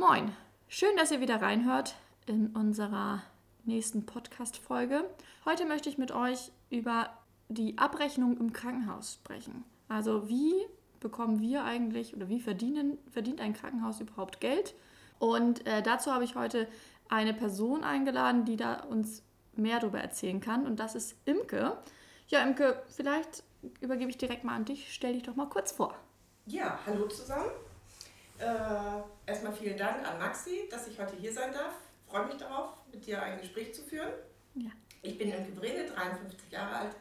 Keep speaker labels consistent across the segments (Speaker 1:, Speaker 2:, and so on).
Speaker 1: Moin, schön, dass ihr wieder reinhört in unserer nächsten Podcast-Folge. Heute möchte ich mit euch über die Abrechnung im Krankenhaus sprechen. Also wie bekommen wir eigentlich oder wie verdienen, verdient ein Krankenhaus überhaupt Geld? Und äh, dazu habe ich heute eine Person eingeladen, die da uns mehr darüber erzählen kann. Und das ist Imke. Ja, Imke, vielleicht übergebe ich direkt mal an dich. Stell dich doch mal kurz vor.
Speaker 2: Ja, hallo zusammen. Äh, erstmal vielen Dank an Maxi, dass ich heute hier sein darf. Freue mich darauf, mit dir ein Gespräch zu führen. Ja. Ich bin Imke Brede, 53 Jahre alt,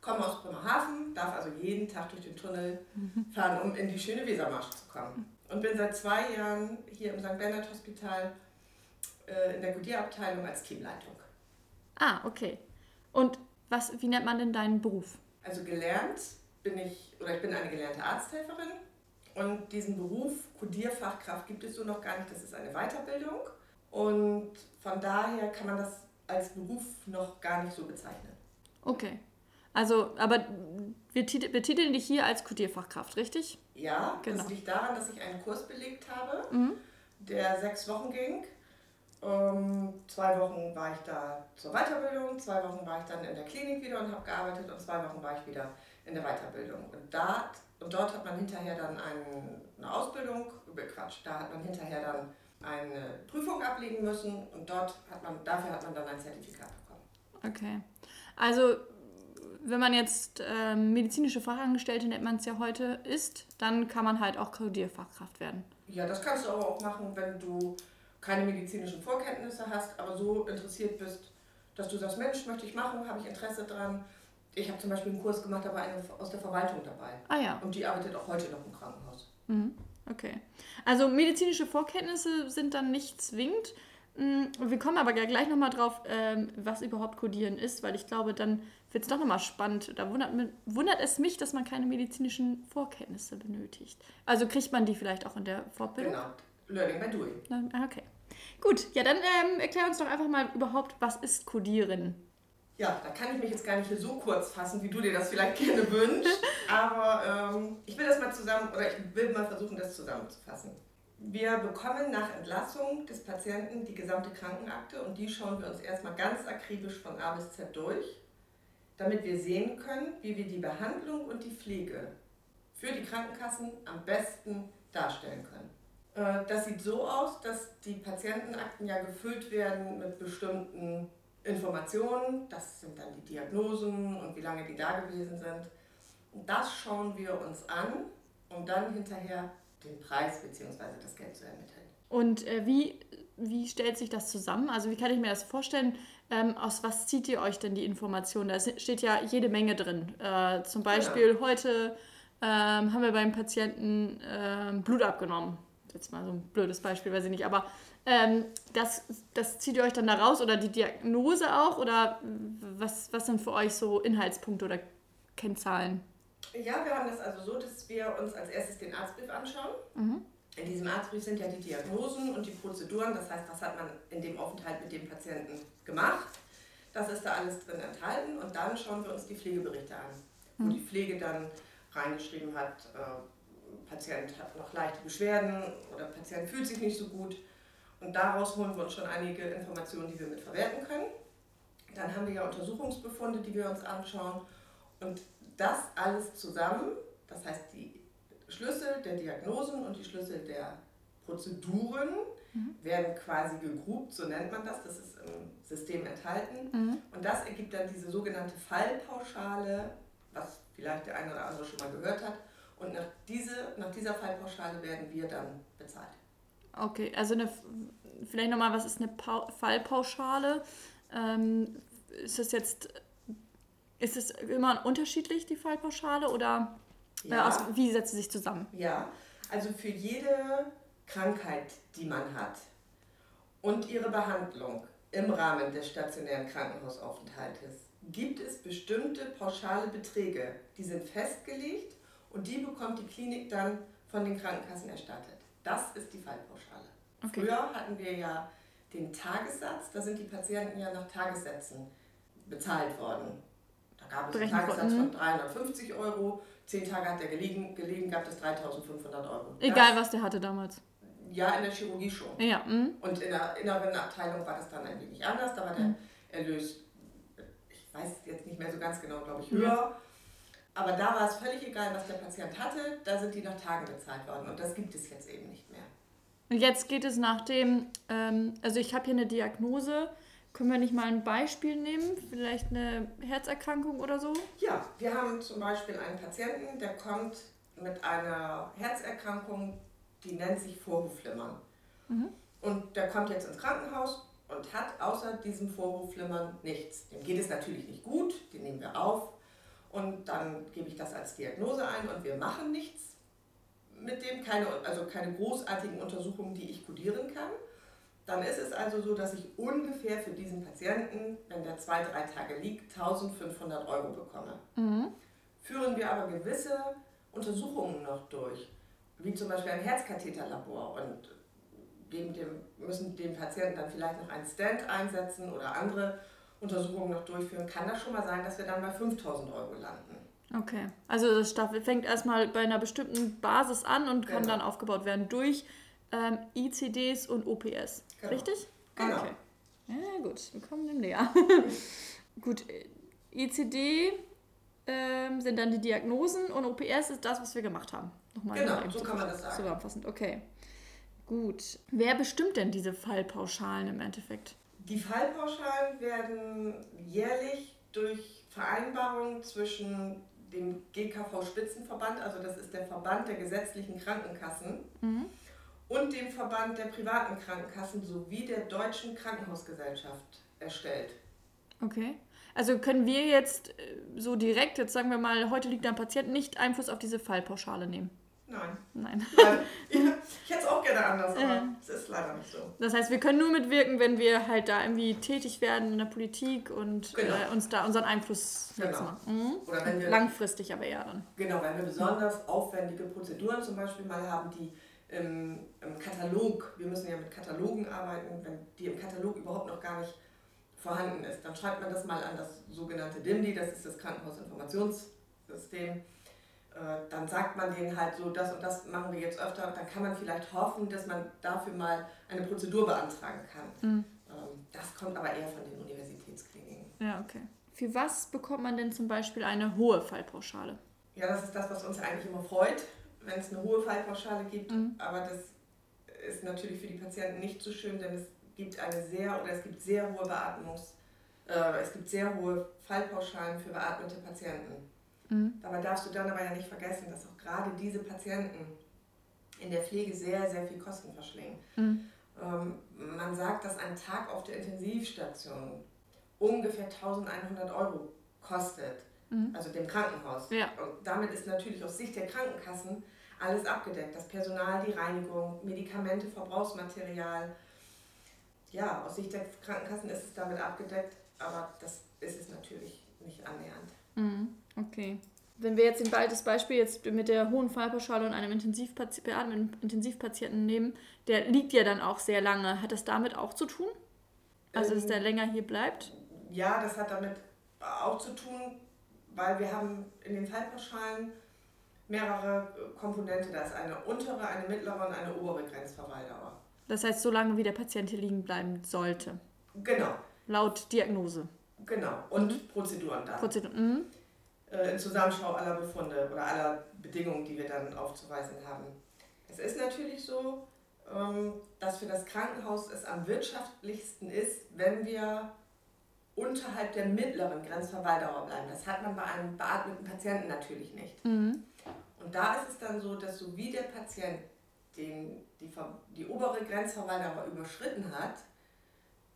Speaker 2: komme aus Bremerhaven, darf also jeden Tag durch den Tunnel mhm. fahren, um in die schöne Wesermarsch zu kommen. Und bin seit zwei Jahren hier im St. Bernhard Hospital äh, in der Kodierabteilung als Teamleitung.
Speaker 1: Ah, okay. Und was, wie nennt man denn deinen Beruf?
Speaker 2: Also gelernt bin ich, oder ich bin eine gelernte Arzthelferin und diesen Beruf Kodierfachkraft gibt es so noch gar nicht. Das ist eine Weiterbildung. Und von daher kann man das als Beruf noch gar nicht so bezeichnen.
Speaker 1: Okay. Also, aber wir betiteln dich hier als Kodierfachkraft, richtig?
Speaker 2: Ja, genau. das liegt daran, dass ich einen Kurs belegt habe, mhm. der sechs Wochen ging. Um, zwei Wochen war ich da zur Weiterbildung, zwei Wochen war ich dann in der Klinik wieder und habe gearbeitet und zwei Wochen war ich wieder in der Weiterbildung. Und da und dort hat man hinterher dann eine Ausbildung, Quatsch, da hat man hinterher dann eine Prüfung ablegen müssen und dort hat man, dafür hat man dann ein Zertifikat bekommen.
Speaker 1: Okay. Also wenn man jetzt äh, medizinische Fachangestellte, nennt man es ja heute, ist, dann kann man halt auch Kodierfachkraft werden.
Speaker 2: Ja, das kannst du aber auch machen, wenn du keine medizinischen Vorkenntnisse hast, aber so interessiert bist, dass du sagst, Mensch, möchte ich machen, habe ich Interesse dran, ich habe zum Beispiel einen Kurs gemacht, da war eine aus der Verwaltung dabei.
Speaker 1: Ah ja.
Speaker 2: Und die arbeitet auch heute noch im Krankenhaus.
Speaker 1: Mhm. Okay. Also medizinische Vorkenntnisse sind dann nicht zwingend. Mm, wir kommen aber gleich nochmal drauf, ähm, was überhaupt Codieren ist, weil ich glaube, dann wird es doch nochmal spannend. Da wundert, wundert es mich, dass man keine medizinischen Vorkenntnisse benötigt. Also kriegt man die vielleicht auch in der Fortbildung?
Speaker 2: Genau. Learning by doing.
Speaker 1: Ah, okay. Gut, ja, dann ähm, erklär uns doch einfach mal überhaupt, was ist Codieren?
Speaker 2: Ja, da kann ich mich jetzt gar nicht hier so kurz fassen, wie du dir das vielleicht gerne wünschst. Aber ähm, ich will das mal zusammen, oder ich will mal versuchen, das zusammenzufassen. Wir bekommen nach Entlassung des Patienten die gesamte Krankenakte und die schauen wir uns erstmal ganz akribisch von A bis Z durch, damit wir sehen können, wie wir die Behandlung und die Pflege für die Krankenkassen am besten darstellen können. Äh, das sieht so aus, dass die Patientenakten ja gefüllt werden mit bestimmten Informationen, das sind dann die Diagnosen und wie lange die da gewesen sind. Und das schauen wir uns an, um dann hinterher den Preis bzw. das Geld zu ermitteln.
Speaker 1: Und äh, wie, wie stellt sich das zusammen? Also wie kann ich mir das vorstellen? Ähm, aus was zieht ihr euch denn die Informationen? Da steht ja jede Menge drin. Äh, zum Beispiel ja. heute ähm, haben wir beim Patienten äh, Blut abgenommen. Jetzt mal so ein blödes Beispiel, weiß ich nicht. Aber ähm, das, das zieht ihr euch dann da raus oder die Diagnose auch? Oder was, was sind für euch so Inhaltspunkte oder Kennzahlen?
Speaker 2: Ja, wir haben das also so, dass wir uns als erstes den Arztbrief anschauen. Mhm. In diesem Arztbrief sind ja die Diagnosen und die Prozeduren, das heißt, was hat man in dem Aufenthalt mit dem Patienten gemacht. Das ist da alles drin enthalten und dann schauen wir uns die Pflegeberichte an, wo mhm. die Pflege dann reingeschrieben hat, äh, Patient hat noch leichte Beschwerden oder Patient fühlt sich nicht so gut. Und daraus holen wir uns schon einige Informationen, die wir mit verwerten können. Dann haben wir ja Untersuchungsbefunde, die wir uns anschauen. Und das alles zusammen, das heißt die Schlüssel der Diagnosen und die Schlüssel der Prozeduren, mhm. werden quasi gegrupt, so nennt man das, das ist im System enthalten. Mhm. Und das ergibt dann diese sogenannte Fallpauschale, was vielleicht der eine oder andere schon mal gehört hat. Und nach, diese, nach dieser Fallpauschale werden wir dann bezahlt.
Speaker 1: Okay, also eine, vielleicht nochmal, was ist eine pa Fallpauschale? Ähm, ist es jetzt, ist es immer unterschiedlich, die Fallpauschale, oder ja. äh, aus, wie setzt sie sich zusammen?
Speaker 2: Ja, also für jede Krankheit, die man hat und ihre Behandlung im Rahmen des stationären Krankenhausaufenthaltes gibt es bestimmte pauschale Beträge, die sind festgelegt und die bekommt die Klinik dann von den Krankenkassen erstattet. Das ist die Fallpauschale. Okay. Früher hatten wir ja den Tagessatz, da sind die Patienten ja nach Tagessätzen bezahlt worden. Da gab es einen Tagessatz von 350 Euro, zehn Tage hat er gelegen, gelegen gab es 3500 Euro.
Speaker 1: Egal, das, was der hatte damals.
Speaker 2: Ja, in der Chirurgie schon.
Speaker 1: Ja. Mhm.
Speaker 2: Und in der inneren Abteilung war das dann ein wenig anders. Da war der
Speaker 1: Mhm.
Speaker 2: Erlös, ich weiß jetzt nicht mehr so ganz genau, glaube ich, höher. Aber da war es völlig egal, was der Patient hatte. Da sind die nach Tagen bezahlt worden. Und das gibt es jetzt eben nicht mehr.
Speaker 1: Und jetzt geht es nach dem, ähm, also ich habe hier eine Diagnose. Können wir nicht mal ein Beispiel nehmen? Vielleicht eine Herzerkrankung oder so?
Speaker 2: Ja, wir haben zum Beispiel einen Patienten, der kommt mit einer Herzerkrankung, die nennt sich Vorhofflimmern.
Speaker 1: Mhm.
Speaker 2: Und der kommt jetzt ins Krankenhaus und hat außer diesem Vorhofflimmern nichts. Dem geht es natürlich nicht gut, den nehmen wir auf und dann gebe ich das als Diagnose ein und wir machen nichts mit dem, keine, also keine großartigen Untersuchungen, die ich kodieren kann. Dann ist es also so, dass ich ungefähr für diesen Patienten, wenn der zwei, drei Tage liegt, 1500 Euro bekomme.
Speaker 1: Mhm.
Speaker 2: Führen wir aber gewisse Untersuchungen noch durch, wie zum Beispiel ein Herzkatheterlabor und geben dem, müssen dem Patienten dann vielleicht noch einen Stand einsetzen oder andere Untersuchungen noch durchführen, kann das schon mal sein, dass wir dann bei 5000 Euro landen.
Speaker 1: Okay. Also das Staffel fängt erstmal bei einer bestimmten Basis an und kann
Speaker 2: Genau.
Speaker 1: dann aufgebaut werden durch ähm, ICDs und OPS.
Speaker 2: Genau.
Speaker 1: Richtig?
Speaker 2: Genau.
Speaker 1: Okay. Ja, gut, wir kommen dem näher. gut, ICD ähm, sind dann die Diagnosen und OPS ist das, was wir gemacht haben. Nochmal
Speaker 2: Genau, so kann man das sagen.
Speaker 1: Zusammenfassend, okay. Gut. Wer bestimmt denn diese Fallpauschalen im Endeffekt?
Speaker 2: Die Fallpauschalen werden jährlich durch Vereinbarung zwischen dem GKV-Spitzenverband, also das ist der Verband der gesetzlichen Krankenkassen,
Speaker 1: Mhm.
Speaker 2: und dem Verband der privaten Krankenkassen sowie der Deutschen Krankenhausgesellschaft erstellt.
Speaker 1: Okay. Also können wir jetzt äh, so direkt, jetzt sagen wir mal, heute liegt ein Patient, nicht Einfluss auf diese Fallpauschale nehmen?
Speaker 2: Nein.
Speaker 1: Nein.
Speaker 2: Weil ich, ich hätte es auch gerne anders, aber es ist leider nicht so.
Speaker 1: Das heißt, wir können nur mitwirken, wenn wir halt da irgendwie tätig werden in der Politik und
Speaker 2: Genau.
Speaker 1: äh, uns da unseren Einfluss
Speaker 2: Genau.
Speaker 1: setzen. Mhm.
Speaker 2: Wir,
Speaker 1: Langfristig aber eher dann.
Speaker 2: genau, wenn wir besonders aufwendige Prozeduren zum Beispiel mal haben, die im, im Katalog, wir müssen ja mit Katalogen arbeiten, wenn die im Katalog überhaupt noch gar nicht vorhanden ist, dann schreibt man das mal an das sogenannte DIMDI, das ist das Krankenhausinformationssystem. Äh, Dann sagt man denen halt so, das und das machen wir jetzt öfter, dann kann man vielleicht hoffen, dass man dafür mal eine Prozedur beantragen kann.
Speaker 1: Mhm.
Speaker 2: Ähm, Das kommt aber eher von den Universitätskliniken.
Speaker 1: Ja, okay. Für was bekommt man denn zum Beispiel eine hohe Fallpauschale?
Speaker 2: Ja, das ist das, was uns eigentlich immer freut, wenn es eine hohe Fallpauschale gibt.
Speaker 1: Mhm.
Speaker 2: Aber das ist natürlich für die Patienten nicht so schön, denn es gibt eine sehr oder es gibt sehr hohe Beatmungs, äh, es gibt sehr hohe Fallpauschalen für beatmete Patienten.
Speaker 1: Mhm.
Speaker 2: Dabei darfst du dann aber ja nicht vergessen, dass auch gerade diese Patienten in der Pflege sehr, sehr viel Kosten verschlingen.
Speaker 1: Mhm.
Speaker 2: Ähm, man sagt, dass ein Tag auf der Intensivstation ungefähr 1100 Euro kostet,
Speaker 1: Mhm.
Speaker 2: also dem Krankenhaus.
Speaker 1: Ja.
Speaker 2: Und damit ist natürlich aus Sicht der Krankenkassen alles abgedeckt. Das Personal, die Reinigung, Medikamente, Verbrauchsmaterial. Ja, aus Sicht der Krankenkassen ist es damit abgedeckt, aber das ist es natürlich nicht annähernd.
Speaker 1: Mhm. Okay. Wenn wir jetzt den Be- das Beispiel jetzt mit der hohen Fallpauschale und einem Intensivpati Intensivpatienten nehmen, der liegt ja dann auch sehr lange. Hat das damit auch zu tun? Also, dass
Speaker 2: Ähm,
Speaker 1: der länger hier bleibt?
Speaker 2: Ja, das hat damit auch zu tun, weil wir haben in den Fallpauschalen mehrere äh, Komponente. Da ist eine untere, eine mittlere und eine obere Grenzverweildauer.
Speaker 1: Das heißt, so lange wie der Patient hier liegen bleiben sollte.
Speaker 2: Genau,
Speaker 1: Laut Diagnose.
Speaker 2: genau. Und Prozeduren da.
Speaker 1: Prozedur. Mhm.
Speaker 2: Äh, in Zusammenschau aller Befunde oder aller Bedingungen, die wir dann aufzuweisen haben. Es ist natürlich so, ähm, dass für das Krankenhaus es am wirtschaftlichsten ist, wenn wir unterhalb der mittleren Grenzverweildauer bleiben. Das hat man bei einem beatmeten Patienten natürlich nicht.
Speaker 1: Mhm.
Speaker 2: Und da ist es dann so, dass so wie der Patient den, die, die obere Grenzverweildauer überschritten hat,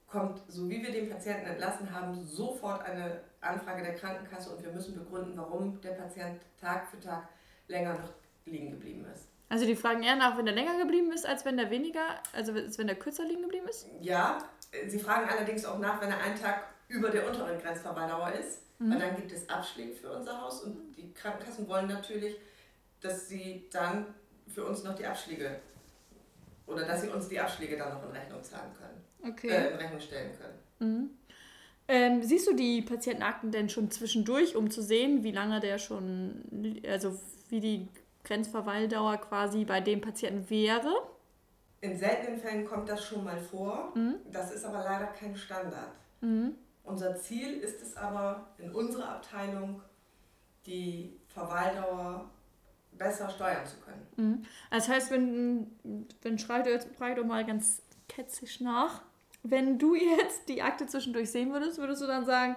Speaker 2: kommt, so wie wir den Patienten entlassen haben, sofort eine Anfrage der Krankenkasse und wir müssen begründen, warum der Patient Tag für Tag länger noch liegen geblieben ist.
Speaker 1: Also die fragen eher nach, wenn der länger geblieben ist, als wenn der weniger, also als wenn der kürzer liegen geblieben ist?
Speaker 2: Ja, sie fragen allerdings auch nach, wenn er einen Tag über der unteren Grenzverweildauer ist, weil dann gibt es Abschläge für unser Haus und die Krankenkassen wollen natürlich, dass sie dann für uns noch die Abschläge oder dass sie uns die Abschläge dann noch in Rechnung zahlen können,
Speaker 1: Okay.
Speaker 2: äh, in Rechnung stellen können.
Speaker 1: Mhm. Ähm, siehst du die Patientenakten denn schon zwischendurch, um zu sehen, wie lange der schon, also wie die Grenzverweildauer quasi bei dem Patienten wäre?
Speaker 2: In seltenen Fällen kommt das schon mal vor. Mhm. Das ist aber leider kein Standard. Mhm. Unser Ziel ist es aber in unserer Abteilung, die Verweildauer besser steuern zu können.
Speaker 1: Mhm. Das heißt, wenn, wenn jetzt frag doch mal ganz ketzig nach, wenn du jetzt die Akte zwischendurch sehen würdest, würdest du dann sagen,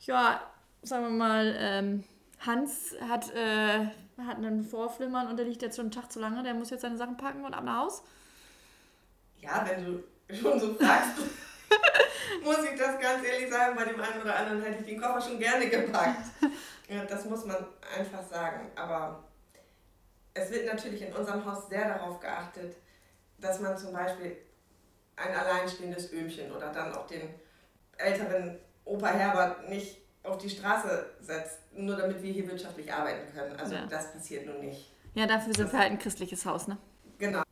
Speaker 1: ja, sagen wir mal, ähm, Hans hat, äh, hat einen Vorflimmern und der liegt jetzt schon einen Tag zu lange, der muss jetzt seine Sachen packen und ab nach Haus?
Speaker 2: Ja, wenn du schon so fragst, muss ich das ganz ehrlich sagen, bei dem einen oder anderen hätte ich den Koffer schon gerne gepackt. Ja, das muss man einfach sagen. Aber es wird natürlich in unserem Haus sehr darauf geachtet, dass man zum Beispiel ein alleinstehendes Öhmchen oder dann auch den älteren Opa Herbert nicht auf die Straße setzt, nur damit wir hier wirtschaftlich arbeiten können. Also ja. das passiert nun nicht.
Speaker 1: Ja, dafür sind wir halt ein christliches Haus, ne?
Speaker 2: Genau.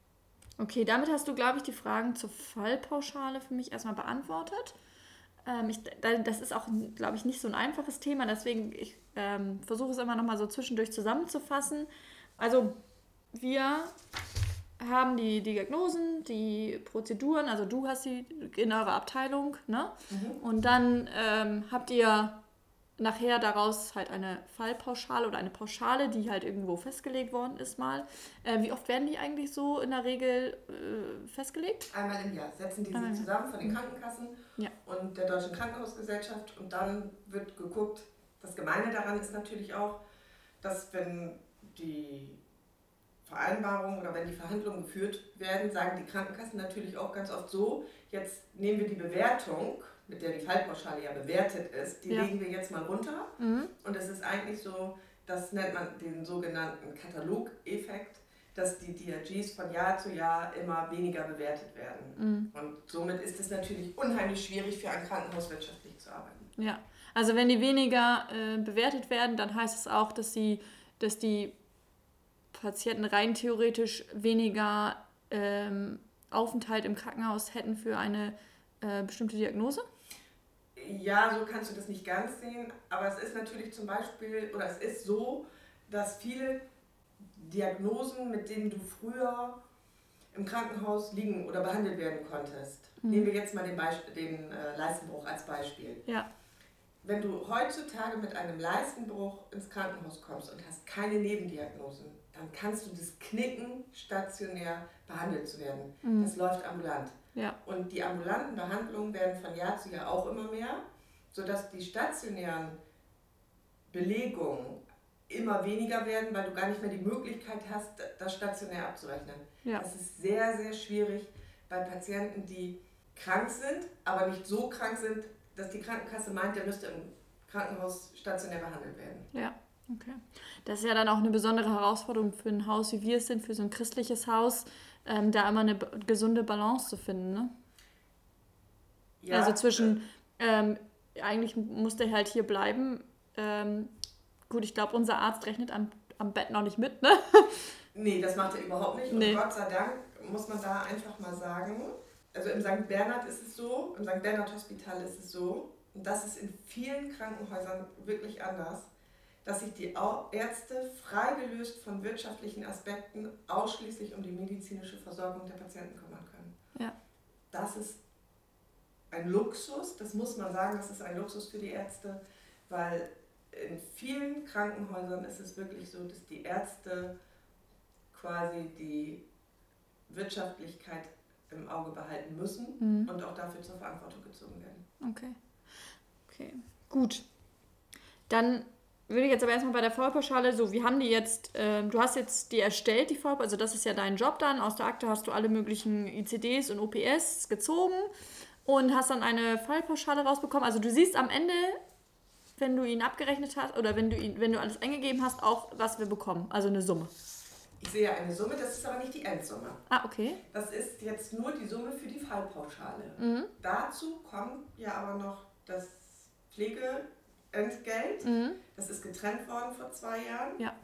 Speaker 1: Okay, damit hast du, glaube ich, die Fragen zur Fallpauschale für mich erstmal beantwortet. Ähm, ich, das ist auch, glaube ich, nicht so ein einfaches Thema, deswegen ich ähm, versuche es immer noch mal so zwischendurch zusammenzufassen. Also wir haben die Diagnosen, die Prozeduren, also du hast sie in eurer Abteilung, ne? Mhm. Und dann ähm, habt ihr nachher daraus halt eine Fallpauschale oder eine Pauschale, die halt irgendwo festgelegt worden ist mal. Äh, wie oft werden die eigentlich so in der Regel äh, festgelegt?
Speaker 2: Einmal im Jahr setzen die sich zusammen von den Krankenkassen ja. und der Deutschen Krankenhausgesellschaft und dann wird geguckt, das Gemeine daran ist natürlich auch, dass wenn die Vereinbarungen oder wenn die Verhandlungen geführt werden, sagen die Krankenkassen natürlich auch ganz oft so, jetzt nehmen wir die Bewertung mit der die Fallpauschale ja bewertet ist, die ja. legen wir jetzt mal runter. Mhm. Und es ist eigentlich so, das nennt man den sogenannten Katalogeffekt, dass die DRGs von Jahr zu Jahr immer weniger bewertet werden. Mhm. Und somit ist es natürlich unheimlich schwierig für ein Krankenhaus wirtschaftlich zu arbeiten.
Speaker 1: Ja, also wenn die weniger äh, bewertet werden, dann heißt es auch, dass, sie, dass die Patienten rein theoretisch weniger ähm, Aufenthalt im Krankenhaus hätten für eine äh, bestimmte Diagnose?
Speaker 2: ja, so kannst du das nicht ganz sehen, aber es ist natürlich zum Beispiel, oder es ist so, dass viele Diagnosen, mit denen du früher im Krankenhaus liegen oder behandelt werden konntest, mhm. nehmen wir jetzt mal den, Beisp den äh, Leistenbruch als Beispiel.
Speaker 1: Ja.
Speaker 2: Wenn du heutzutage mit einem Leistenbruch ins Krankenhaus kommst und hast keine Nebendiagnosen, dann kannst du das Knicken, stationär behandelt zu werden. Mhm. Das läuft ambulant.
Speaker 1: Ja.
Speaker 2: Und die ambulanten Behandlungen werden von Jahr zu Jahr auch immer mehr, sodass die stationären Belegungen immer weniger werden, weil du gar nicht mehr die Möglichkeit hast, das stationär abzurechnen. Ja. Das ist sehr, sehr schwierig bei Patienten, die krank sind, aber nicht so krank sind, dass die Krankenkasse meint, der müsste im Krankenhaus stationär behandelt werden.
Speaker 1: Ja, okay. Das ist ja dann auch eine besondere Herausforderung für ein Haus, wie wir es sind, für so ein christliches Haus, ähm, da immer eine gesunde Balance zu finden. Ne? Ja, also zwischen, ähm, eigentlich muss der halt hier bleiben. Ähm, gut, ich glaube, unser Arzt rechnet am, am Bett noch nicht mit, ne?
Speaker 2: Nee, das macht er überhaupt nicht. Und nee. Gott sei Dank muss man da einfach mal sagen, also im St. Bernhard ist es so, im St. Bernhard Hospital ist es so, und das ist in vielen Krankenhäusern wirklich anders dass sich die Ärzte freigelöst von wirtschaftlichen Aspekten ausschließlich um die medizinische Versorgung der Patienten kümmern können.
Speaker 1: Ja.
Speaker 2: Das ist ein Luxus, das muss man sagen, das ist ein Luxus für die Ärzte, weil in vielen Krankenhäusern ist es wirklich so, dass die Ärzte quasi die Wirtschaftlichkeit im Auge behalten müssen mhm. und auch dafür zur Verantwortung gezogen werden.
Speaker 1: Okay. Okay. Gut. Dann würde ich jetzt aber erstmal bei der Vollpauschale so, wir haben die jetzt, äh, du hast jetzt die erstellt, die Vollpauschale, also das ist ja dein Job dann. Aus der Akte hast du alle möglichen ICDs und OPS gezogen und hast dann eine Fallpauschale rausbekommen. Also du siehst am Ende, wenn du ihn abgerechnet hast oder wenn du ihn, wenn du alles eingegeben hast, auch was wir bekommen, also eine Summe.
Speaker 2: Ich sehe eine Summe, das ist aber nicht die Endsumme.
Speaker 1: Ah, okay.
Speaker 2: Das ist jetzt nur die Summe für die Fallpauschale. Mhm. Dazu kommt ja aber noch das Pflege Entgelt. Mhm. Das ist getrennt worden vor zwei Jahren.
Speaker 1: Ja.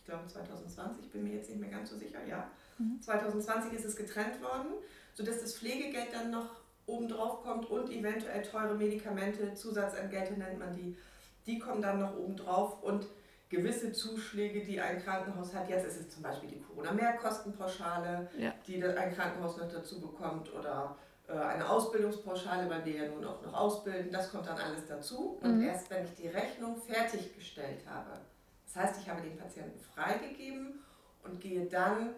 Speaker 2: Ich glaube 2020, bin mir jetzt nicht mehr ganz so sicher, ja. Mhm. 2020 ist es getrennt worden, sodass das Pflegegeld dann noch obendrauf kommt und eventuell teure Medikamente, Zusatzentgelte nennt man die, die kommen dann noch obendrauf und gewisse Zuschläge, die ein Krankenhaus hat. Jetzt ist es zum Beispiel die Corona-Mehrkostenpauschale, ja. die ein Krankenhaus noch dazu bekommt oder eine Ausbildungspauschale, weil wir ja nun auch noch ausbilden. Das kommt dann alles dazu. Und mhm. erst wenn ich die Rechnung fertiggestellt habe, das heißt, ich habe den Patienten freigegeben und gehe dann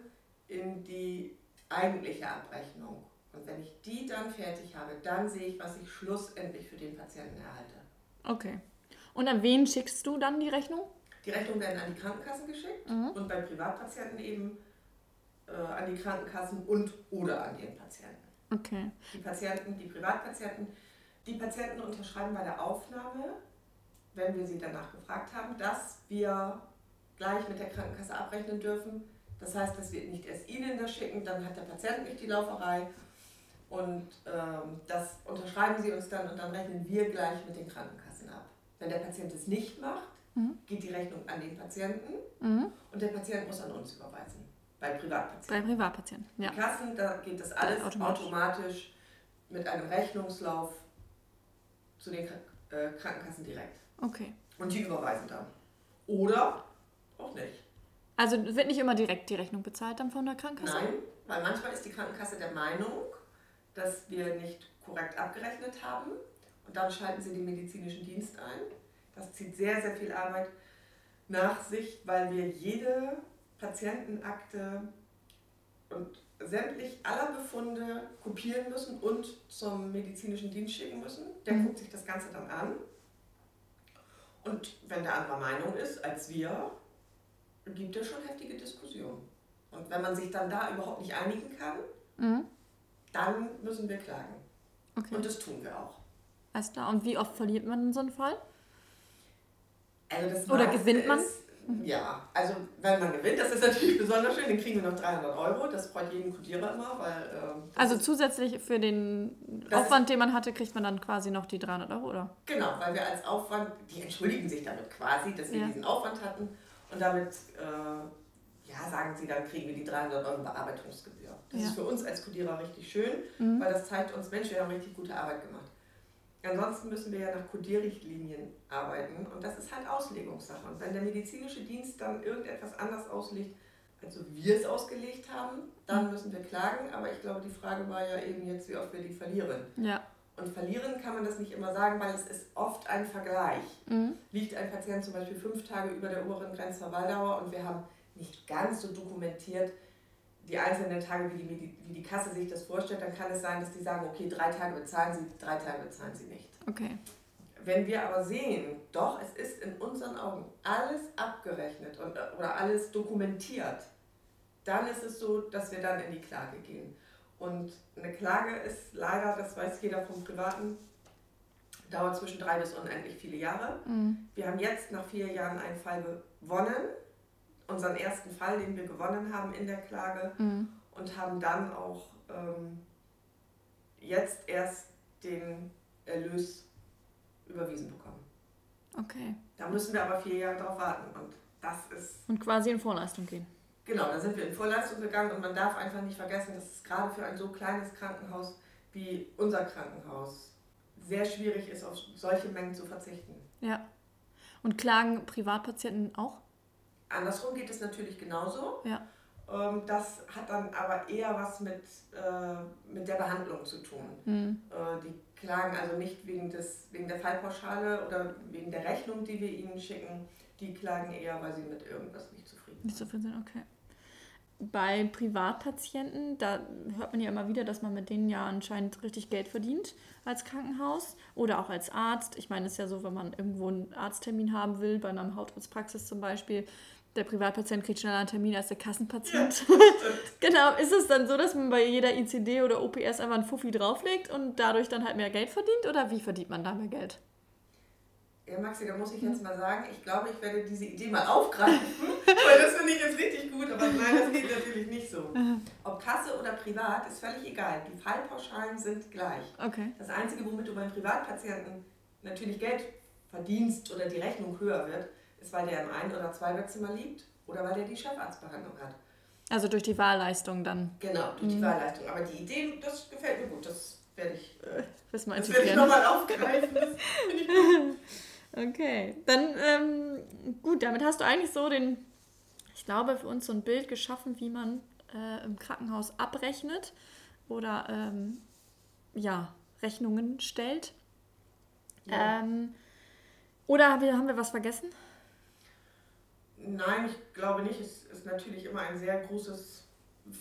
Speaker 2: in die eigentliche Abrechnung. Und wenn ich die dann fertig habe, dann sehe ich, was ich schlussendlich für den Patienten erhalte.
Speaker 1: Okay. Und an wen schickst du dann die Rechnung?
Speaker 2: Die Rechnungen werden an die Krankenkassen geschickt mhm. und bei Privatpatienten eben äh, an die Krankenkassen und oder an den Patienten.
Speaker 1: Okay.
Speaker 2: Die Patienten, die Privatpatienten, die Patienten unterschreiben bei der Aufnahme, wenn wir sie danach gefragt haben, dass wir gleich mit der Krankenkasse abrechnen dürfen. Das heißt, dass wir nicht erst Ihnen das schicken, dann hat der Patient nicht die Lauferei. Und ähm, das unterschreiben Sie uns dann und dann rechnen wir gleich mit den Krankenkassen ab. Wenn der Patient es nicht macht, mhm. geht die Rechnung an den Patienten mhm. und der Patient muss an uns überweisen. Bei Privatpatienten.
Speaker 1: Bei Privatpatienten, ja.
Speaker 2: Die Kassen, da geht das alles automatisch. automatisch. mit einem Rechnungslauf zu den äh, Krankenkassen direkt.
Speaker 1: Okay.
Speaker 2: Und die überweisen dann. Oder auch nicht.
Speaker 1: Also wird nicht immer direkt die Rechnung bezahlt dann von der Krankenkasse?
Speaker 2: Nein, weil manchmal ist die Krankenkasse der Meinung, dass wir nicht korrekt abgerechnet haben und dann schalten sie den medizinischen Dienst ein. Das zieht sehr, sehr viel Arbeit nach sich, weil wir jede Patientenakte und sämtlich aller Befunde kopieren müssen und zum medizinischen Dienst schicken müssen. Der mhm. guckt sich das Ganze dann an. Und wenn der anderer Meinung ist als wir, gibt es schon heftige Diskussionen. Und wenn man sich dann da überhaupt nicht einigen kann, mhm. dann müssen wir klagen. Okay. Und das tun wir auch.
Speaker 1: Alles klar. Und wie oft verliert man in so einem Fall?
Speaker 2: Also
Speaker 1: Oder gewinnt man?
Speaker 2: Ist, ja, also wenn man gewinnt, das ist natürlich besonders schön, dann kriegen wir noch 300 Euro. Das freut jeden Kodierer immer, weil... Ähm,
Speaker 1: also zusätzlich für den Aufwand, den man hatte, kriegt man dann quasi noch die 300 Euro, oder?
Speaker 2: Genau, weil wir als Aufwand, die entschuldigen sich damit quasi, dass wir ja. diesen Aufwand hatten und damit, äh, ja, sagen sie, dann kriegen wir die 300 Euro Bearbeitungsgebühr. Das ja. ist für uns als Kodierer richtig schön, mhm. weil das zeigt uns, Mensch, wir haben richtig gute Arbeit gemacht. Ansonsten müssen wir ja nach Codierrichtlinien arbeiten und das ist halt Auslegungssache. Und wenn der medizinische Dienst dann irgendetwas anders auslegt, als wir es ausgelegt haben, dann müssen wir klagen. Aber ich glaube, die Frage war ja eben jetzt, wie oft wir die verlieren.
Speaker 1: Ja.
Speaker 2: Und verlieren kann man das nicht immer sagen, weil es ist oft ein Vergleich. Mhm. Liegt ein Patient zum Beispiel fünf Tage über der oberen Grenzverweildauer und wir haben nicht ganz so dokumentiert, die einzelnen Tage, wie die, wie die Kasse sich das vorstellt, dann kann es sein, dass die sagen, okay, drei Tage bezahlen sie, drei Tage bezahlen sie nicht.
Speaker 1: Okay.
Speaker 2: Wenn wir aber sehen, doch, es ist in unseren Augen alles abgerechnet und, oder alles dokumentiert, dann ist es so, dass wir dann in die Klage gehen. Und eine Klage ist leider, das weiß jeder vom Privaten, dauert zwischen drei bis unendlich viele Jahre. Mhm. Wir haben jetzt nach vier Jahren einen Fall gewonnen unseren ersten Fall, den wir gewonnen haben in der Klage mhm. und haben dann auch ähm, jetzt erst den Erlös überwiesen bekommen.
Speaker 1: Okay.
Speaker 2: Da müssen wir aber vier Jahre drauf warten und das ist.
Speaker 1: Und quasi in Vorleistung gehen.
Speaker 2: Genau, da sind wir in Vorleistung gegangen und man darf einfach nicht vergessen, dass es gerade für ein so kleines Krankenhaus wie unser Krankenhaus sehr schwierig ist, auf solche Mengen zu verzichten.
Speaker 1: Ja. Und klagen Privatpatienten auch?
Speaker 2: Andersrum geht es natürlich genauso.
Speaker 1: Ja.
Speaker 2: Ähm, das hat dann aber eher was mit, äh, mit der Behandlung zu tun. Mhm. Äh, die klagen also nicht wegen, des, wegen der Fallpauschale oder wegen der Rechnung, die wir ihnen schicken. Die klagen eher, weil sie mit irgendwas nicht zufrieden sind.
Speaker 1: Nicht zufrieden sind, okay. Bei Privatpatienten, da hört man ja immer wieder, dass man mit denen ja anscheinend richtig Geld verdient als Krankenhaus oder auch als Arzt. Ich meine, es ist ja so, wenn man irgendwo einen Arzttermin haben will, bei einer Hautarztpraxis zum Beispiel, der Privatpatient kriegt schneller einen Termin als der Kassenpatient. Ja, genau, ist es dann so, dass man bei jeder ICD oder OPS einfach einen Fuffi drauflegt und dadurch dann halt mehr Geld verdient oder wie verdient man da mehr Geld?
Speaker 2: Ja, Maxi, da muss ich jetzt mal sagen, ich glaube, ich werde diese Idee mal aufgreifen, weil das finde ich jetzt richtig gut, aber nein, das geht natürlich nicht so. Ob Kasse oder privat, ist völlig egal. Die Fallpauschalen sind gleich.
Speaker 1: Okay.
Speaker 2: Das Einzige, womit du beim Privatpatienten natürlich Geld verdienst oder die Rechnung höher wird, ist, weil der im Ein- oder Zweibettzimmer liegt oder weil der die Chefarztbehandlung hat.
Speaker 1: Also durch die Wahlleistung dann.
Speaker 2: Genau, durch mhm. die Wahlleistung. Aber die Idee, das gefällt mir gut. Das werde ich, äh,
Speaker 1: das
Speaker 2: werde ich nochmal aufgreifen.
Speaker 1: Okay, dann ähm, gut, damit hast du eigentlich so den, ich glaube, für uns so ein Bild geschaffen, wie man äh, im Krankenhaus abrechnet oder ähm, ja, Rechnungen stellt. Ja. Ähm, oder haben wir, haben wir was vergessen?
Speaker 2: Nein, ich glaube nicht. Es ist natürlich immer ein sehr großes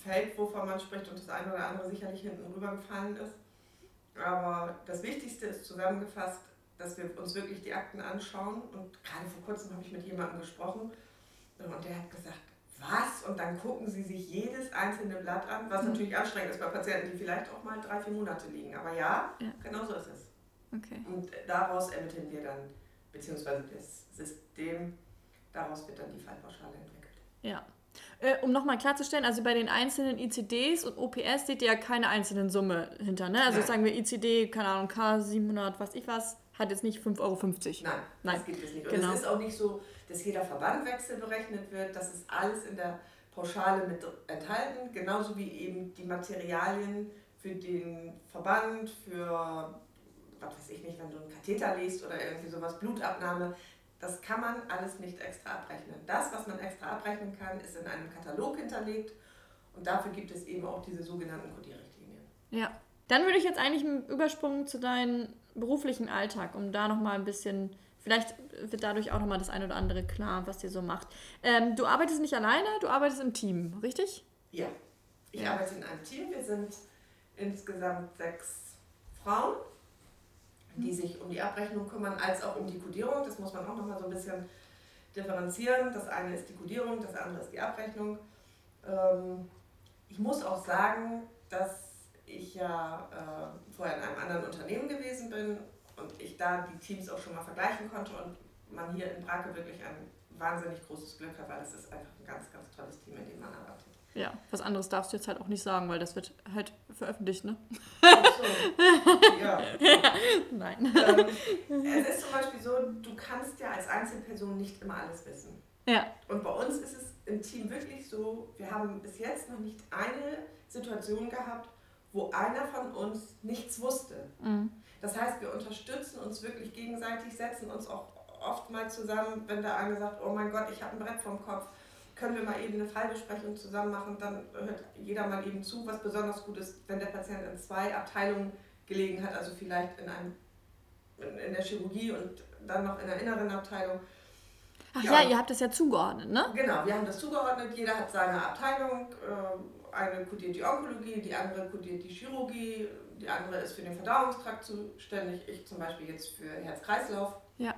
Speaker 2: Feld, wovon man spricht und das eine oder andere sicherlich hinten rübergefallen ist. Aber das Wichtigste ist zusammengefasst, dass wir uns wirklich die Akten anschauen. Und gerade vor kurzem habe ich mit jemandem gesprochen und der hat gesagt, was? Und dann gucken sie sich jedes einzelne Blatt an, was mhm. natürlich anstrengend ist bei Patienten, die vielleicht auch mal drei, vier Monate liegen. Aber ja, ja. genau so ist es. Okay. Und daraus ermitteln wir dann, beziehungsweise das System, daraus wird dann die Fallpauschale entwickelt.
Speaker 1: Ja. Äh, um nochmal klarzustellen, also bei den einzelnen ICDs und OPS seht ihr ja keine einzelnen Summe hinter, ne? Also Nein. sagen wir ICD, keine Ahnung, K700, was ich was, hat jetzt nicht 5,50 Euro.
Speaker 2: Nein, Nein, das gibt es nicht. Und genau. es ist auch nicht so, dass jeder Verbandwechsel berechnet wird. Das ist alles in der Pauschale mit enthalten, genauso wie eben die Materialien für den Verband, für, was weiß ich nicht, wenn du einen Katheter liest oder irgendwie sowas, Blutabnahme. Das kann man alles nicht extra abrechnen. Das, was man extra abrechnen kann, ist in einem Katalog hinterlegt und dafür gibt es eben auch diese sogenannten Codierrichtlinien.
Speaker 1: Ja, dann würde ich jetzt eigentlich einen Übersprung zu deinem beruflichen Alltag, um da nochmal ein bisschen, vielleicht wird dadurch auch nochmal das eine oder andere klar, was ihr so macht. Ähm, du arbeitest nicht alleine, du arbeitest im Team, richtig?
Speaker 2: Ja, ich ja. arbeite in einem Team. Wir sind insgesamt sechs Frauen, die mhm. sich um die Abrechnung kümmern, als auch um die Kodierung. Das muss man auch nochmal so ein bisschen differenzieren. Das eine ist die Kodierung, das andere ist die Abrechnung. Ähm, ich muss auch sagen, dass ich ja äh, vorher in einem anderen Unternehmen gewesen bin und ich da die Teams auch schon mal vergleichen konnte und man hier in Brake wirklich ein wahnsinnig großes Glück hat, weil es ist einfach ein ganz, ganz tolles Team, in dem man arbeitet.
Speaker 1: Ja, was anderes darfst du jetzt halt auch nicht sagen, weil das wird halt veröffentlicht, ne? Ach so.
Speaker 2: ja. Nein. Ähm, es ist zum Beispiel so, du kannst ja als Einzelperson nicht immer alles wissen. Ja. Und bei uns ist es im Team wirklich so, wir haben bis jetzt noch nicht eine Situation gehabt, wo einer von uns nichts wusste. Mhm. Das heißt, wir unterstützen uns wirklich gegenseitig, setzen uns auch oft mal zusammen, wenn der eine sagt, oh mein Gott, ich habe ein Brett vom Kopf, können wir mal eben eine Fallbesprechung zusammen machen, dann hört jeder mal eben zu, was besonders gut ist, wenn der Patient in zwei Abteilungen gelegen hat, also vielleicht in, einem, in der Chirurgie und dann noch in der inneren Abteilung.
Speaker 1: Ach ja, ja ihr habt das ja zugeordnet, ne?
Speaker 2: Genau, wir haben das zugeordnet, jeder hat seine Abteilung. Äh, eine kodiert die Onkologie, die andere kodiert die Chirurgie, die andere ist für den Verdauungstrakt zuständig, ich zum Beispiel jetzt für Herz-Kreislauf. Ja.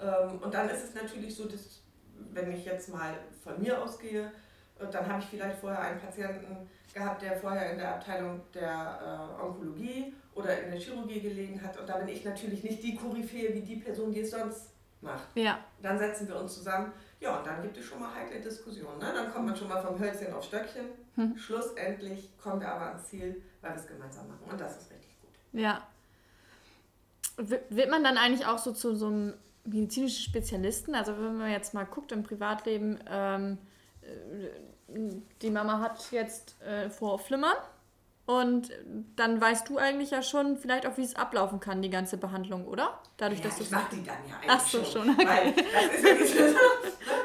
Speaker 2: Ähm, und dann ist es natürlich so, dass wenn ich jetzt mal von mir ausgehe, äh, dann habe ich vielleicht vorher einen Patienten gehabt, der vorher in der Abteilung der äh, Onkologie oder in der Chirurgie gelegen hat. Und da bin ich natürlich nicht die Koryphäe wie die Person, die es sonst macht. Ja. Dann setzen wir uns zusammen ja, und dann gibt es schon mal heikle Diskussionen. Ne? Dann kommt man schon mal vom Hölzchen auf Stöckchen. Hm. Schlussendlich kommen wir aber ans Ziel, weil wir es gemeinsam machen. Und das ist richtig gut.
Speaker 1: Ja. Wird man dann eigentlich auch so zu so einem medizinischen Spezialisten? Also wenn man jetzt mal guckt im Privatleben, ähm, äh, die Mama hat jetzt äh, vor Flimmern und dann weißt du eigentlich ja schon vielleicht auch, wie es ablaufen kann, die ganze Behandlung, oder?
Speaker 2: Dadurch, ja, dass ich mach die dann ja eigentlich Ach so, schon. okay. Weil das ist ja dieses,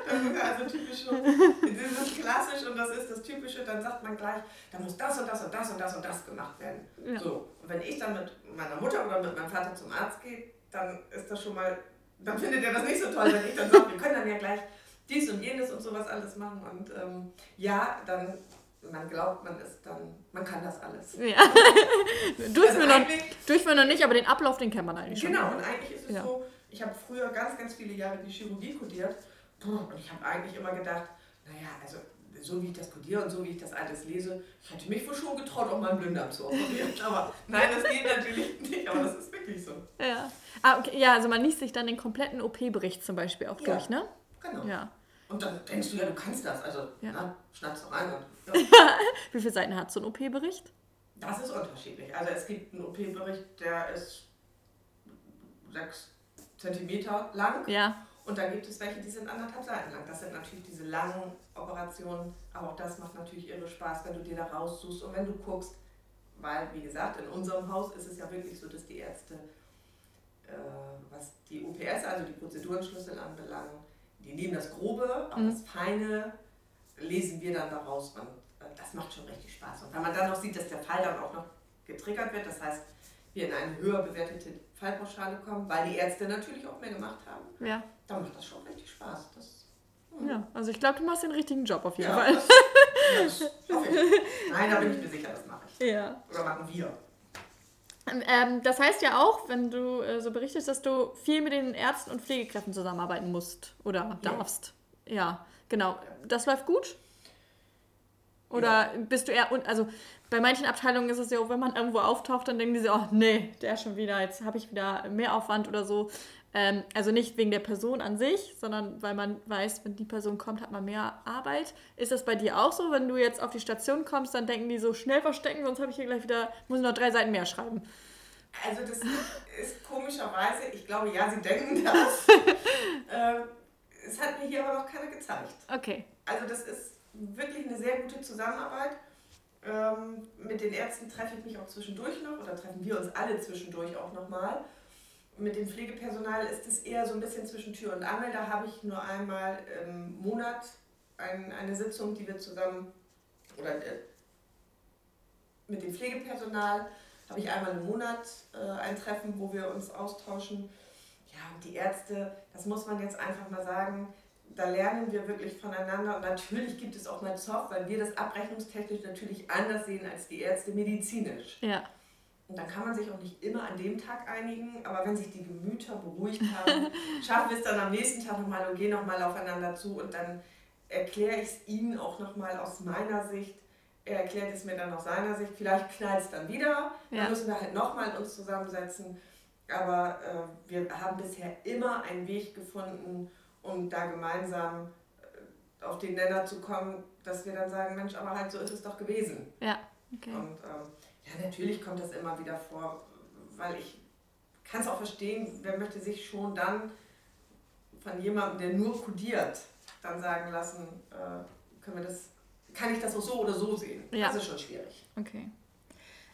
Speaker 2: das ist also typisch, das ist klassisch und das ist das Typische, dann sagt man gleich, da muss das und das und das und das und das gemacht werden. Ja. So, und wenn ich dann mit meiner Mutter oder mit meinem Vater zum Arzt gehe, dann ist das schon mal, dann findet er das nicht so toll, wenn ich dann sage, wir können dann ja gleich dies und jenes und sowas alles machen und ähm, ja, dann man glaubt, man ist dann, man kann das alles. Ja.
Speaker 1: durchführen, also noch, durchführen noch nicht, aber den Ablauf, den kennt man eigentlich
Speaker 2: genau, schon. Genau, und eigentlich ist es ja. so, ich habe früher ganz, ganz viele Jahre die Chirurgie kodiert und ich habe eigentlich immer gedacht, naja, also so wie ich das kodiere und so wie ich das alles lese, ich hätte mich wohl schon getraut, auch mal einen Blinddarm zu operieren. Aber nein, das geht natürlich nicht, aber das ist wirklich so.
Speaker 1: Ja, ah, okay. ja also man liest sich dann den kompletten OP-Bericht zum Beispiel auch ja. durch, ne? Genau.
Speaker 2: Ja. Und dann denkst du ja, du kannst das. Also, ja. na, schnappst du rein und
Speaker 1: Wie viele Seiten hat so ein OP-Bericht?
Speaker 2: Das ist unterschiedlich. Also es gibt einen OP-Bericht, der ist sechs Zentimeter lang. Ja. Und dann gibt es welche, die sind anderthalb Seiten lang. Das sind natürlich diese langen Operationen, aber auch das macht natürlich irre Spaß, wenn du dir da raussuchst und wenn du guckst, weil, wie gesagt, in unserem Haus ist es ja wirklich so, dass die Ärzte äh, was die OPS, also die Prozedurenschlüssel anbelangt, die nehmen das Grobe, aber mhm. das Feine lesen wir dann daraus und äh, das macht schon richtig Spaß. Und wenn man dann noch sieht, dass der Fall dann auch noch getriggert wird, das heißt, wir in eine höher bewertete Fallpauschale kommen, weil die Ärzte natürlich auch mehr gemacht haben, ja. Dann macht das schon richtig Spaß. Das,
Speaker 1: hm. Ja, also ich glaube, du machst den richtigen Job auf jeden ja,
Speaker 2: Fall. Das, das Nein, da bin ich mir sicher, das mache ich. Ja. Oder machen wir.
Speaker 1: Ähm, das heißt ja auch, wenn du äh, so berichtest, dass du viel mit den Ärzten und Pflegekräften zusammenarbeiten musst oder darfst. Ja, ja genau. Das läuft gut? Oder ja. bist du eher, also bei manchen Abteilungen ist es ja, wenn man irgendwo auftaucht, dann denken die so, oh nee, der schon wieder, jetzt habe ich wieder mehr Aufwand oder so. Ähm, also nicht wegen der Person an sich, sondern weil man weiß, wenn die Person kommt, hat man mehr Arbeit. Ist das bei dir auch so? Wenn du jetzt auf die Station kommst, dann denken die so schnell verstecken, sonst habe ich hier gleich wieder, muss ich noch drei Seiten mehr schreiben.
Speaker 2: Also das ist komischerweise, ich glaube ja, sie denken das. ähm, es hat mir hier aber noch keiner gezeigt. Okay. Also das ist wirklich eine sehr gute Zusammenarbeit. Ähm, mit den Ärzten treffe ich mich auch zwischendurch noch oder treffen wir uns alle zwischendurch auch nochmal mit dem Pflegepersonal ist es eher so ein bisschen zwischen Tür und Angel. Da habe ich nur einmal im Monat ein, eine Sitzung, die wir zusammen, oder äh, mit dem Pflegepersonal habe ich einmal im Monat äh, ein Treffen, wo wir uns austauschen. Ja, und die Ärzte, das muss man jetzt einfach mal sagen, da lernen wir wirklich voneinander. Und natürlich gibt es auch mal Zoff, weil wir das abrechnungstechnisch natürlich anders sehen als die Ärzte medizinisch. Ja. Und dann kann man sich auch nicht immer an dem Tag einigen, aber wenn sich die Gemüter beruhigt haben, schaffen wir es dann am nächsten Tag nochmal und gehen nochmal aufeinander zu und dann erkläre ich es Ihnen auch nochmal aus meiner Sicht. Er erklärt es mir dann aus seiner Sicht. Vielleicht knallt es dann wieder. Ja. Dann müssen wir halt nochmal uns zusammensetzen. Aber äh, wir haben bisher immer einen Weg gefunden, um da gemeinsam äh, auf den Nenner zu kommen, dass wir dann sagen, Mensch, aber halt so ist es doch gewesen. Ja, okay. Und ähm, ja, natürlich kommt das immer wieder vor, weil ich kann es auch verstehen, wer möchte sich schon dann von jemandem, der nur kodiert, dann sagen lassen, äh, können wir das, kann ich das auch so oder so sehen? Ja. Das ist schon schwierig.
Speaker 1: Okay.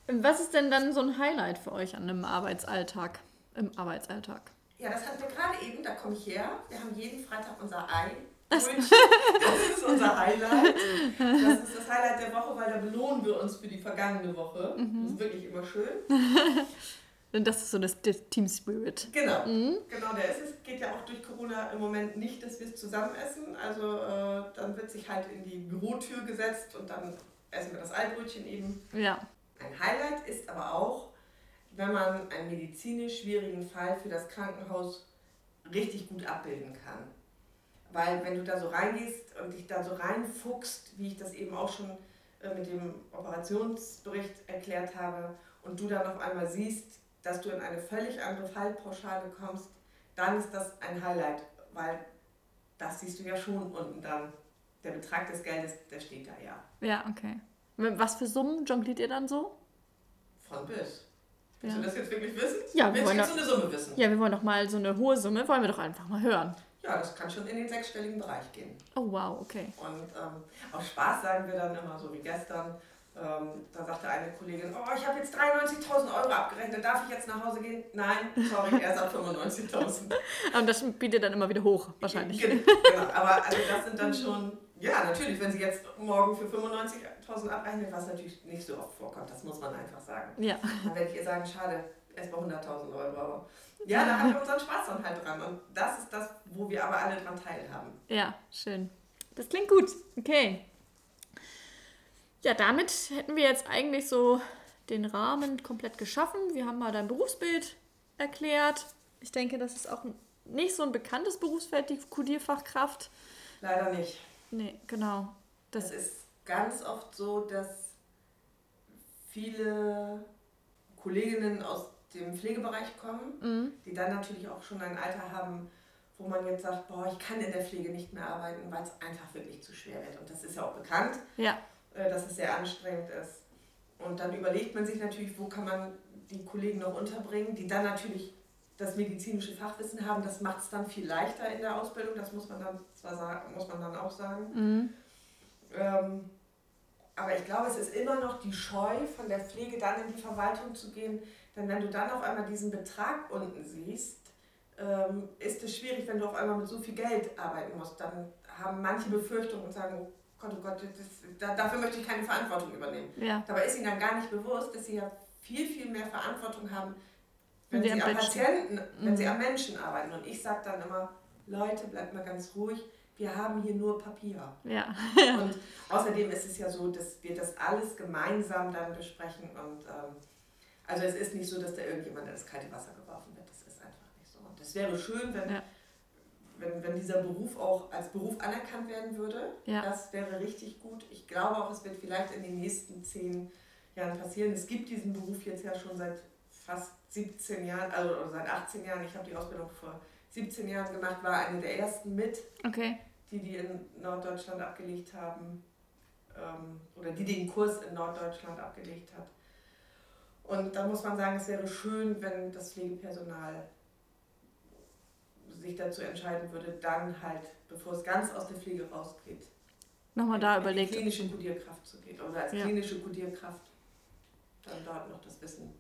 Speaker 1: Was ist denn dann so ein Highlight für euch an einem Arbeitsalltag, im Arbeitsalltag?
Speaker 2: Ja, das hatten wir gerade eben, da komme ich her. Wir haben jeden Freitag unser Ei das ist unser Highlight. Das ist das Highlight der Woche, weil da belohnen wir uns für die vergangene Woche. Mhm. Das ist wirklich immer schön.
Speaker 1: Und das ist so das, das Team Spirit.
Speaker 2: Genau, mhm. genau, der ist es. Geht ja auch durch Corona im Moment nicht, dass wir es zusammen essen. Also äh, dann wird sich halt in die Bürotür gesetzt und dann essen wir das Eibrötchen eben. Ja. Ein Highlight ist aber auch, wenn man einen medizinisch schwierigen Fall für das Krankenhaus richtig gut abbilden kann. Weil wenn du da so reingehst und dich da so reinfuchst, wie ich das eben auch schon äh, mit dem Operationsbericht erklärt habe, und du dann auf einmal siehst, dass du in eine völlig andere Fallpauschale kommst, dann ist das ein Highlight, weil das siehst du ja schon unten dann. Der Betrag des Geldes, der steht da ja.
Speaker 1: Ja, okay. Was für Summen jongliert ihr dann so?
Speaker 2: Von bis. Willst ja. du das jetzt wirklich wissen? Ja, wir wollen
Speaker 1: doch, so eine Summe wissen? Ja, wir wollen doch mal so eine hohe Summe, wollen wir doch einfach mal hören.
Speaker 2: Ja, das kann schon in den sechsstelligen Bereich gehen.
Speaker 1: Oh wow, okay.
Speaker 2: Und ähm, aus Spaß sagen wir dann immer, so wie gestern, ähm, da sagte eine Kollegin, oh, ich habe jetzt 93.000 Euro abgerechnet, darf ich jetzt nach Hause gehen? Nein, sorry, er sagt 95.000.
Speaker 1: Und das bietet dann immer wieder hoch, wahrscheinlich. Genau,
Speaker 2: aber also das sind dann schon, ja natürlich, wenn sie jetzt morgen für 95.000 abrechnet, was natürlich nicht so oft vorkommt, das muss man einfach sagen. Ja. Dann werde ich ihr sagen, schade, erst mal 100.000 Euro, aber ja, da haben wir unseren Spaß dann halt dran. Und das ist das, wo wir aber alle dran teilhaben.
Speaker 1: Ja, schön. Das klingt gut. Okay. Ja, damit hätten wir jetzt eigentlich so den Rahmen komplett geschaffen. Wir haben mal dein Berufsbild erklärt. Ich denke, das ist auch nicht so ein bekanntes Berufsfeld, die Kodierfachkraft.
Speaker 2: Leider nicht.
Speaker 1: Nee, genau.
Speaker 2: Das es ist ganz oft so, dass viele Kolleginnen aus dem Pflegebereich kommen, mhm. die dann natürlich auch schon ein Alter haben, wo man jetzt sagt, boah, ich kann in der Pflege nicht mehr arbeiten, weil es einfach wirklich zu schwer wird. Und das ist ja auch bekannt, ja. Äh, dass es sehr anstrengend ist. Und dann überlegt man sich natürlich, wo kann man die Kollegen noch unterbringen, die dann natürlich das medizinische Fachwissen haben. Das macht es dann viel leichter in der Ausbildung, das muss man dann zwar sagen, muss man dann auch sagen. Mhm. Ähm, aber ich glaube, es ist immer noch die Scheu, von der Pflege dann in die Verwaltung zu gehen. Denn wenn du dann auf einmal diesen Betrag unten siehst, ähm, ist es schwierig, wenn du auf einmal mit so viel Geld arbeiten musst. Dann haben manche Befürchtungen und sagen, oh Gott, oh Gott, das, da, dafür möchte ich keine Verantwortung übernehmen. Ja. Dabei ist ihnen dann gar nicht bewusst, dass sie ja viel, viel mehr Verantwortung haben, wenn, sie am Patienten, mhm. wenn sie am Menschen arbeiten. Und ich sage dann immer, Leute, bleibt mal ganz ruhig wir haben hier nur Papier. Ja. und außerdem ist es ja so, dass wir das alles gemeinsam dann besprechen. Und ähm, also es ist nicht so, dass da irgendjemand in das kalte Wasser geworfen wird. Das ist einfach nicht so. Und es wäre schön, wenn, ja. wenn, wenn dieser Beruf auch als Beruf anerkannt werden würde. Ja. Das wäre richtig gut. Ich glaube auch, es wird vielleicht in den nächsten zehn Jahren passieren. Es gibt diesen Beruf jetzt ja schon seit fast 17 Jahren, also seit 18 Jahren. Ich habe die Ausbildung vor 17 Jahren gemacht, war eine der ersten mit. Okay die die in Norddeutschland abgelegt haben ähm, oder die den Kurs in Norddeutschland abgelegt hat. Und da muss man sagen, es wäre schön, wenn das Pflegepersonal sich dazu entscheiden würde, dann halt, bevor es ganz aus der Pflege rausgeht,
Speaker 1: nochmal da überlegt.
Speaker 2: klinische Kodierkraft zu gehen oder als ja. klinische Kodierkraft dann dort noch das Wissen.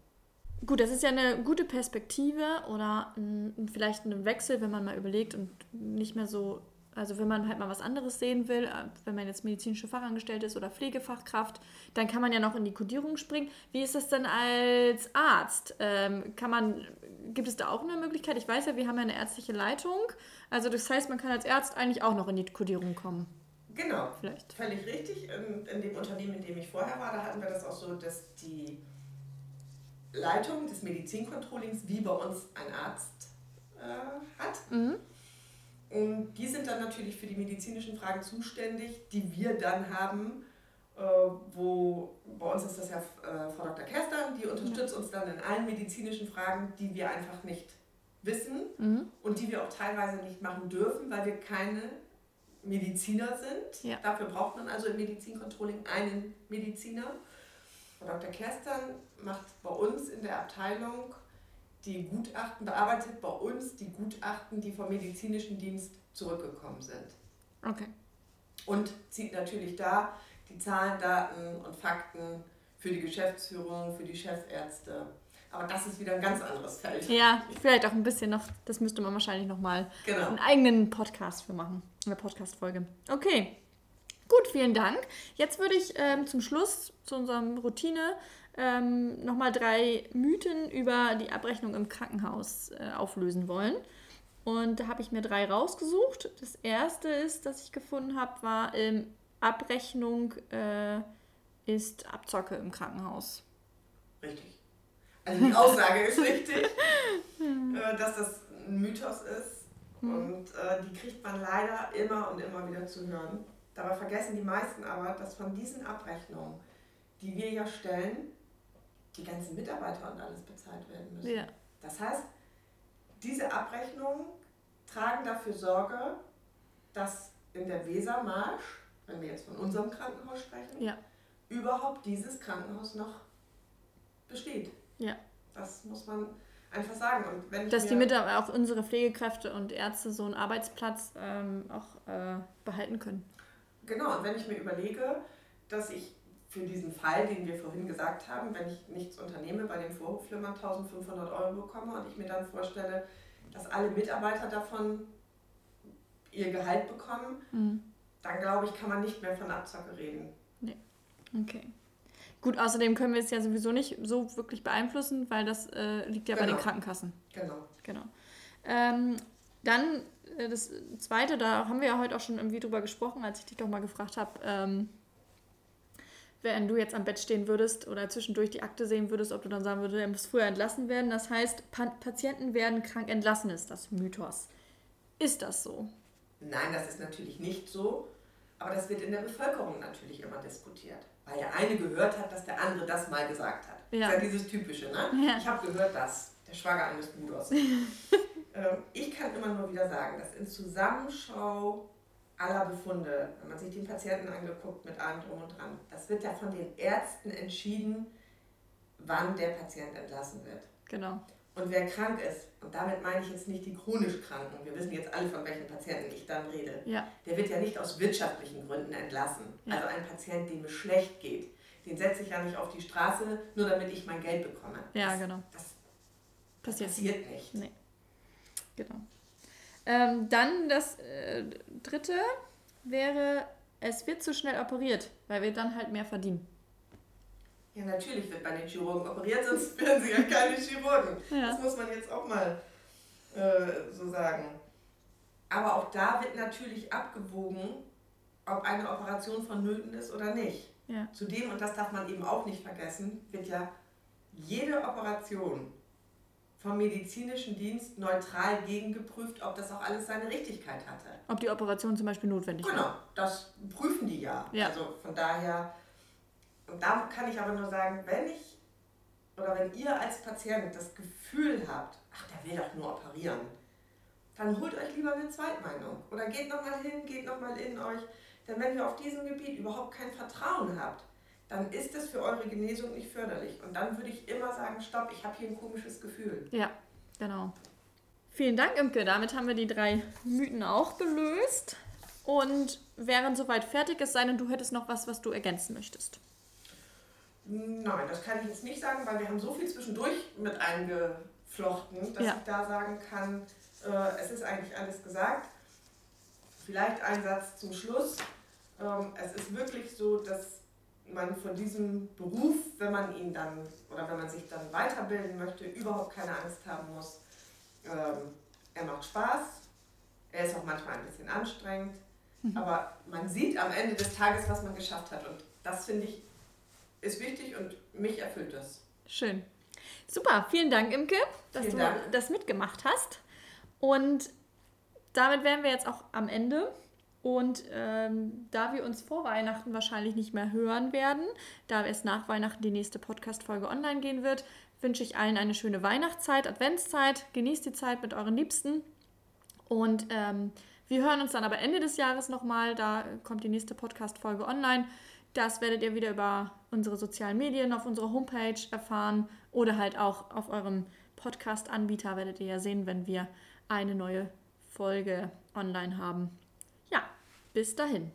Speaker 1: Gut, das ist ja eine gute Perspektive oder ein, vielleicht ein Wechsel, wenn man mal überlegt und nicht mehr so also wenn man halt mal was anderes sehen will, äh, wenn man jetzt medizinische Fachangestellte ist oder Pflegefachkraft, dann kann man ja noch in die Kodierung springen. Wie ist das denn als Arzt? Ähm, kann man, gibt es da auch eine Möglichkeit? Ich weiß ja, wir haben ja eine ärztliche Leitung. Also das heißt, man kann als Arzt eigentlich auch noch in die Kodierung kommen.
Speaker 2: Genau, Vielleicht. völlig richtig. In, in dem Unternehmen, in dem ich vorher war, da hatten wir das auch so, dass die Leitung des Medizincontrollings wie bei uns ein Arzt äh, hat. Mhm und die sind dann natürlich für die medizinischen Fragen zuständig, die wir dann haben. Äh, wo bei uns ist das ja äh, Frau Dr. Kerster, die unterstützt uns dann in allen medizinischen Fragen, die wir einfach nicht wissen mhm. und die wir auch teilweise nicht machen dürfen, weil wir keine Mediziner sind. Ja. Dafür braucht man also im Medizincontrolling einen Mediziner. Frau Dr. Kerstern macht bei uns in der Abteilung die Gutachten, bearbeitet bei uns die Gutachten, die vom medizinischen Dienst zurückgekommen sind. Okay. Und zieht natürlich da die Zahlen, Daten und Fakten für die Geschäftsführung, für die Chefärzte. Aber das ist wieder ein ganz anderes Feld.
Speaker 1: Ja, vielleicht auch ein bisschen noch, das müsste man wahrscheinlich nochmal genau. einen eigenen Podcast für machen, eine Podcast-Folge. Okay, gut, vielen Dank. Jetzt würde ich ähm, zum Schluss zu unserem Routine ähm, nochmal drei Mythen über die Abrechnung im Krankenhaus äh, auflösen wollen. Und da habe ich mir drei rausgesucht. Das erste ist, das ich gefunden habe, war ähm, Abrechnung äh, ist Abzocke im Krankenhaus.
Speaker 2: Richtig. Also die Aussage ist richtig, äh, dass das ein Mythos ist. Hm. Und äh, die kriegt man leider immer und immer wieder zu hören. Dabei vergessen die meisten aber, dass von diesen Abrechnungen, die wir ja stellen, die ganzen Mitarbeiter und alles bezahlt werden müssen. Ja. Das heißt, diese Abrechnungen tragen dafür Sorge, dass in der Wesermarsch, wenn wir jetzt von unserem Krankenhaus sprechen, ja. überhaupt dieses Krankenhaus noch besteht. Ja. Das muss man einfach sagen. Und
Speaker 1: wenn Dass die Mitarbeiter, auch unsere Pflegekräfte und Ärzte so einen Arbeitsplatz ähm, auch äh, behalten können.
Speaker 2: Genau, und wenn ich mir überlege, dass ich für diesen Fall, den wir vorhin gesagt haben, wenn ich nichts unternehme, bei dem Vorhofflimmern 1500 Euro bekomme und ich mir dann vorstelle, dass alle Mitarbeiter davon ihr Gehalt bekommen, mhm. dann glaube ich, kann man nicht mehr von Abzocke reden.
Speaker 1: Nee. Okay. Gut, außerdem können wir es ja sowieso nicht so wirklich beeinflussen, weil das äh, liegt ja genau. bei den genau. Krankenkassen. Genau. Genau. Ähm, dann äh, das zweite, da haben wir ja heute auch schon irgendwie drüber gesprochen, als ich dich doch mal gefragt habe, ähm, wenn du jetzt am Bett stehen würdest oder zwischendurch die Akte sehen würdest, ob du dann sagen würdest, er muss früher entlassen werden. Das heißt, pa Patienten werden krank entlassen, ist das Mythos. Ist das so?
Speaker 2: Nein, das ist natürlich nicht so. Aber das wird in der Bevölkerung natürlich immer diskutiert. Weil ja eine gehört hat, dass der andere das mal gesagt hat. Ja. Das ist ja dieses Typische, ne? Ja. Ich habe gehört, dass der Schwager eines Bruders. ähm, ich kann immer nur wieder sagen, dass in Zusammenschau aller Befunde, wenn man sich den Patienten angeguckt mit allem drum und dran, das wird ja von den Ärzten entschieden, wann der Patient entlassen wird. Genau. Und wer krank ist, und damit meine ich jetzt nicht die chronisch Kranken, wir wissen jetzt alle, von welchen Patienten ich dann rede,
Speaker 1: ja.
Speaker 2: der wird ja nicht aus wirtschaftlichen Gründen entlassen. Ja. Also ein Patient, dem es schlecht geht, den setze ich ja nicht auf die Straße, nur damit ich mein Geld bekomme.
Speaker 1: Ja, das, genau. Das
Speaker 2: passiert, passiert nicht.
Speaker 1: Nee. Genau. Ähm, dann das äh, dritte wäre, es wird zu schnell operiert, weil wir dann halt mehr verdienen.
Speaker 2: Ja, natürlich wird bei den Chirurgen operiert, sonst wären sie ja keine Chirurgen. Ja. Das muss man jetzt auch mal äh, so sagen. Aber auch da wird natürlich abgewogen, ob eine Operation vonnöten ist oder nicht.
Speaker 1: Ja.
Speaker 2: Zudem, und das darf man eben auch nicht vergessen, wird ja jede Operation vom medizinischen Dienst neutral gegengeprüft, ob das auch alles seine Richtigkeit hatte.
Speaker 1: Ob die Operation zum Beispiel notwendig
Speaker 2: genau, war. Genau, das prüfen die ja.
Speaker 1: ja.
Speaker 2: Also von daher und da kann ich aber nur sagen, wenn ich oder wenn ihr als Patient das Gefühl habt, ach, der will doch nur operieren, dann holt euch lieber eine Zweitmeinung oder geht nochmal hin, geht nochmal in euch. Denn wenn ihr auf diesem Gebiet überhaupt kein Vertrauen habt, dann ist es für eure Genesung nicht förderlich. Und dann würde ich immer sagen, stopp, ich habe hier ein komisches Gefühl.
Speaker 1: Ja, genau. Vielen Dank, Imke. Damit haben wir die drei Mythen auch gelöst und wären soweit fertig, es sei denn, du hättest noch was, was du ergänzen möchtest.
Speaker 2: Nein, das kann ich jetzt nicht sagen, weil wir haben so viel zwischendurch mit eingeflochten, dass ja. ich da sagen kann, äh, es ist eigentlich alles gesagt. Vielleicht ein Satz zum Schluss. Ähm, es ist wirklich so, dass man von diesem Beruf, wenn man ihn dann oder wenn man sich dann weiterbilden möchte, überhaupt keine Angst haben muss. Ähm, er macht Spaß, er ist auch manchmal ein bisschen anstrengend, mhm. aber man sieht am Ende des Tages, was man geschafft hat. Und das finde ich ist wichtig und mich erfüllt das.
Speaker 1: Schön. Super, vielen Dank, Imke, dass vielen du Dank. das mitgemacht hast. Und damit wären wir jetzt auch am Ende. Und ähm, da wir uns vor Weihnachten wahrscheinlich nicht mehr hören werden, da es nach Weihnachten die nächste Podcast-Folge online gehen wird, wünsche ich allen eine schöne Weihnachtszeit, Adventszeit. Genießt die Zeit mit euren Liebsten. Und ähm, wir hören uns dann aber Ende des Jahres nochmal. Da kommt die nächste Podcast-Folge online. Das werdet ihr wieder über unsere sozialen Medien auf unserer Homepage erfahren oder halt auch auf eurem Podcast-Anbieter werdet ihr ja sehen, wenn wir eine neue Folge online haben. Bis dahin.